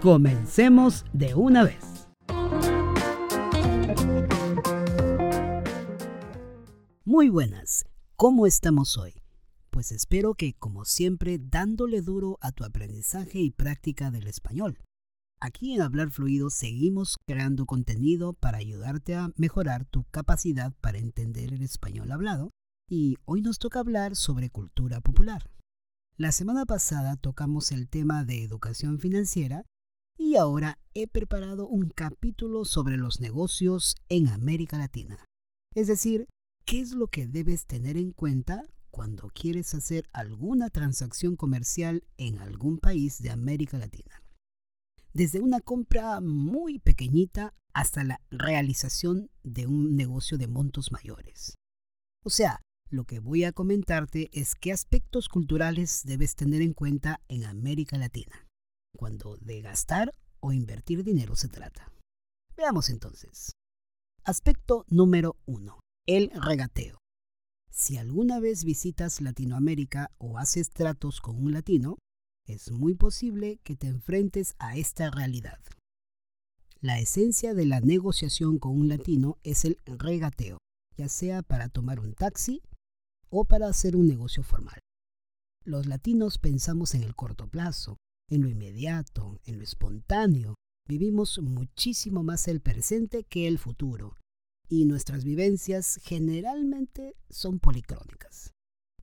comencemos de una vez. Muy buenas, ¿cómo estamos hoy? Pues espero que, como siempre, dándole duro a tu aprendizaje y práctica del español. Aquí en Hablar Fluido seguimos creando contenido para ayudarte a mejorar tu capacidad para entender el español hablado y hoy nos toca hablar sobre cultura popular. La semana pasada tocamos el tema de educación financiera ahora he preparado un capítulo sobre los negocios en América Latina. Es decir, qué es lo que debes tener en cuenta cuando quieres hacer alguna transacción comercial en algún país de América Latina. Desde una compra muy pequeñita hasta la realización de un negocio de montos mayores. O sea, lo que voy a comentarte es qué aspectos culturales debes tener en cuenta en América Latina, cuando de gastar o invertir dinero se trata. Veamos entonces. Aspecto número 1. El regateo. Si alguna vez visitas Latinoamérica o haces tratos con un latino, es muy posible que te enfrentes a esta realidad. La esencia de la negociación con un latino es el regateo, ya sea para tomar un taxi o para hacer un negocio formal. Los latinos pensamos en el corto plazo, en lo inmediato, en lo espontáneo. Vivimos muchísimo más el presente que el futuro, y nuestras vivencias generalmente son policrónicas.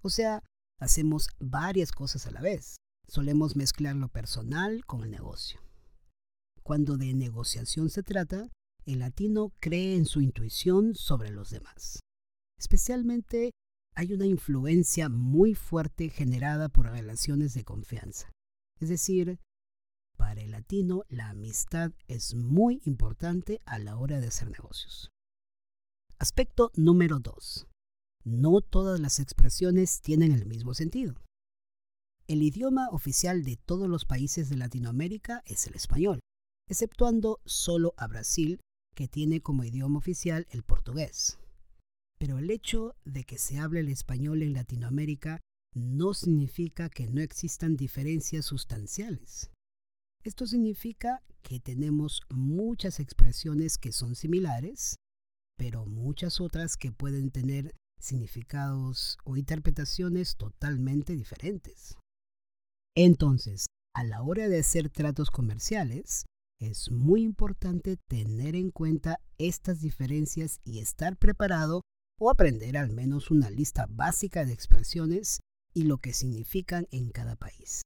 O sea, hacemos varias cosas a la vez. Solemos mezclar lo personal con el negocio. Cuando de negociación se trata, el latino cree en su intuición sobre los demás. Especialmente hay una influencia muy fuerte generada por relaciones de confianza. Es decir, para el latino la amistad es muy importante a la hora de hacer negocios. Aspecto número 2. No todas las expresiones tienen el mismo sentido. El idioma oficial de todos los países de Latinoamérica es el español, exceptuando solo a Brasil, que tiene como idioma oficial el portugués. Pero el hecho de que se hable el español en Latinoamérica no significa que no existan diferencias sustanciales. Esto significa que tenemos muchas expresiones que son similares, pero muchas otras que pueden tener significados o interpretaciones totalmente diferentes. Entonces, a la hora de hacer tratos comerciales, es muy importante tener en cuenta estas diferencias y estar preparado o aprender al menos una lista básica de expresiones y lo que significan en cada país.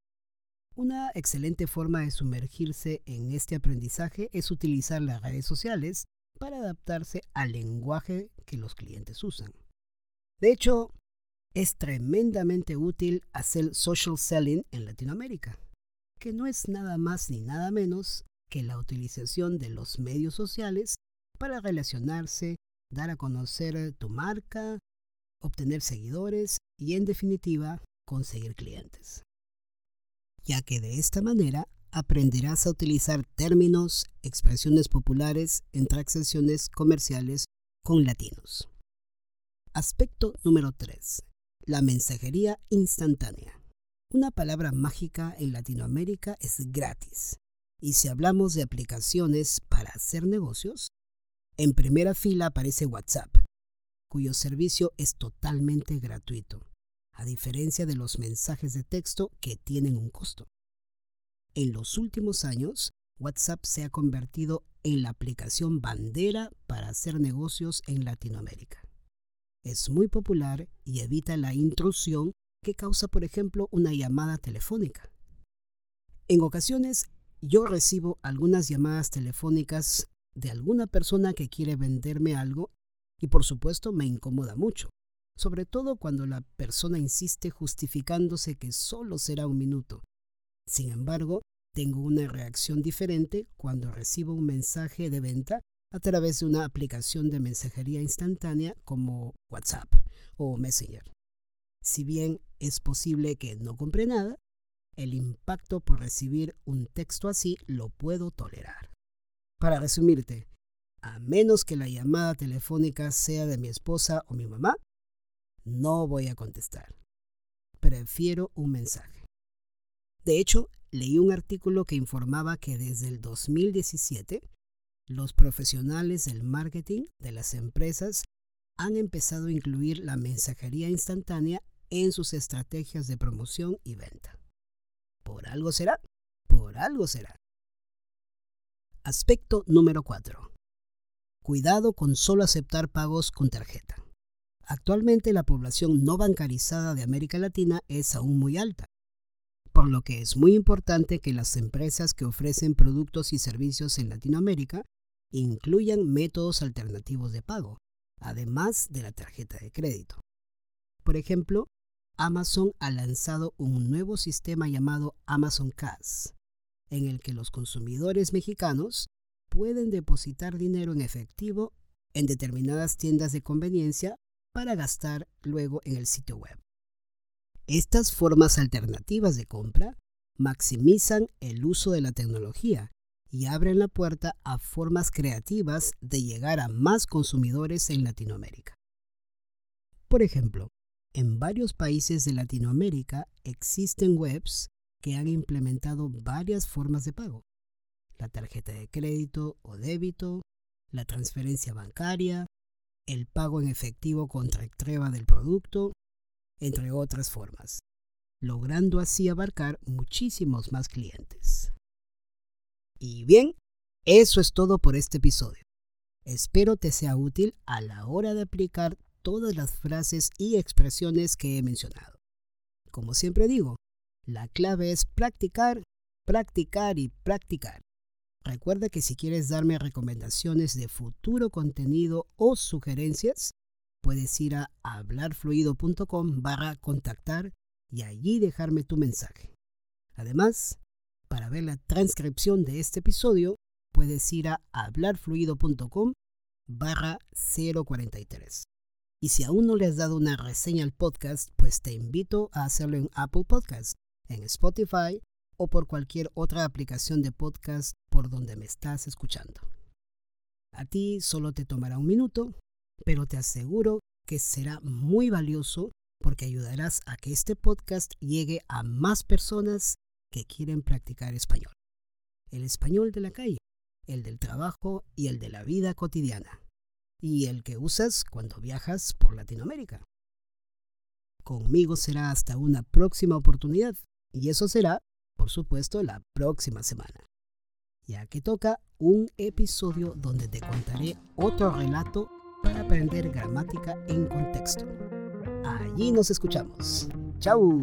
Una excelente forma de sumergirse en este aprendizaje es utilizar las redes sociales para adaptarse al lenguaje que los clientes usan. De hecho, es tremendamente útil hacer social selling en Latinoamérica, que no es nada más ni nada menos que la utilización de los medios sociales para relacionarse, dar a conocer tu marca, obtener seguidores y en definitiva conseguir clientes. Ya que de esta manera aprenderás a utilizar términos, expresiones populares en transacciones comerciales con latinos. Aspecto número 3. La mensajería instantánea. Una palabra mágica en Latinoamérica es gratis. Y si hablamos de aplicaciones para hacer negocios, en primera fila aparece WhatsApp, cuyo servicio es totalmente gratuito, a diferencia de los mensajes de texto que tienen un costo. En los últimos años, WhatsApp se ha convertido en la aplicación bandera para hacer negocios en Latinoamérica. Es muy popular y evita la intrusión que causa, por ejemplo, una llamada telefónica. En ocasiones, yo recibo algunas llamadas telefónicas de alguna persona que quiere venderme algo y por supuesto me incomoda mucho, sobre todo cuando la persona insiste justificándose que solo será un minuto. Sin embargo, tengo una reacción diferente cuando recibo un mensaje de venta a través de una aplicación de mensajería instantánea como WhatsApp o Messenger. Si bien es posible que no compre nada, el impacto por recibir un texto así lo puedo tolerar. Para resumirte, a menos que la llamada telefónica sea de mi esposa o mi mamá, no voy a contestar. Prefiero un mensaje. De hecho, leí un artículo que informaba que desde el 2017 los profesionales del marketing de las empresas han empezado a incluir la mensajería instantánea en sus estrategias de promoción y venta. ¿Por algo será? Por algo será. Aspecto número 4. Cuidado con solo aceptar pagos con tarjeta. Actualmente la población no bancarizada de América Latina es aún muy alta, por lo que es muy importante que las empresas que ofrecen productos y servicios en Latinoamérica incluyan métodos alternativos de pago, además de la tarjeta de crédito. Por ejemplo, Amazon ha lanzado un nuevo sistema llamado Amazon Cash, en el que los consumidores mexicanos pueden depositar dinero en efectivo en determinadas tiendas de conveniencia para gastar luego en el sitio web. Estas formas alternativas de compra maximizan el uso de la tecnología y abren la puerta a formas creativas de llegar a más consumidores en Latinoamérica. Por ejemplo, en varios países de Latinoamérica existen webs que han implementado varias formas de pago. La tarjeta de crédito o débito, la transferencia bancaria, el pago en efectivo contra entrega del producto, entre otras formas, logrando así abarcar muchísimos más clientes. Y bien, eso es todo por este episodio. Espero te sea útil a la hora de aplicar todas las frases y expresiones que he mencionado. Como siempre digo, la clave es practicar, practicar y practicar. Recuerda que si quieres darme recomendaciones de futuro contenido o sugerencias, puedes ir a hablarfluido.com barra contactar y allí dejarme tu mensaje. Además, para ver la transcripción de este episodio, puedes ir a hablarfluido.com barra 043. Y si aún no le has dado una reseña al podcast, pues te invito a hacerlo en Apple Podcast, en Spotify o por cualquier otra aplicación de podcast por donde me estás escuchando. A ti solo te tomará un minuto, pero te aseguro que será muy valioso porque ayudarás a que este podcast llegue a más personas que quieren practicar español. El español de la calle, el del trabajo y el de la vida cotidiana y el que usas cuando viajas por Latinoamérica. Conmigo será hasta una próxima oportunidad y eso será, por supuesto, la próxima semana, ya que toca un episodio donde te contaré otro relato para aprender gramática en contexto. Allí nos escuchamos. ¡Chao!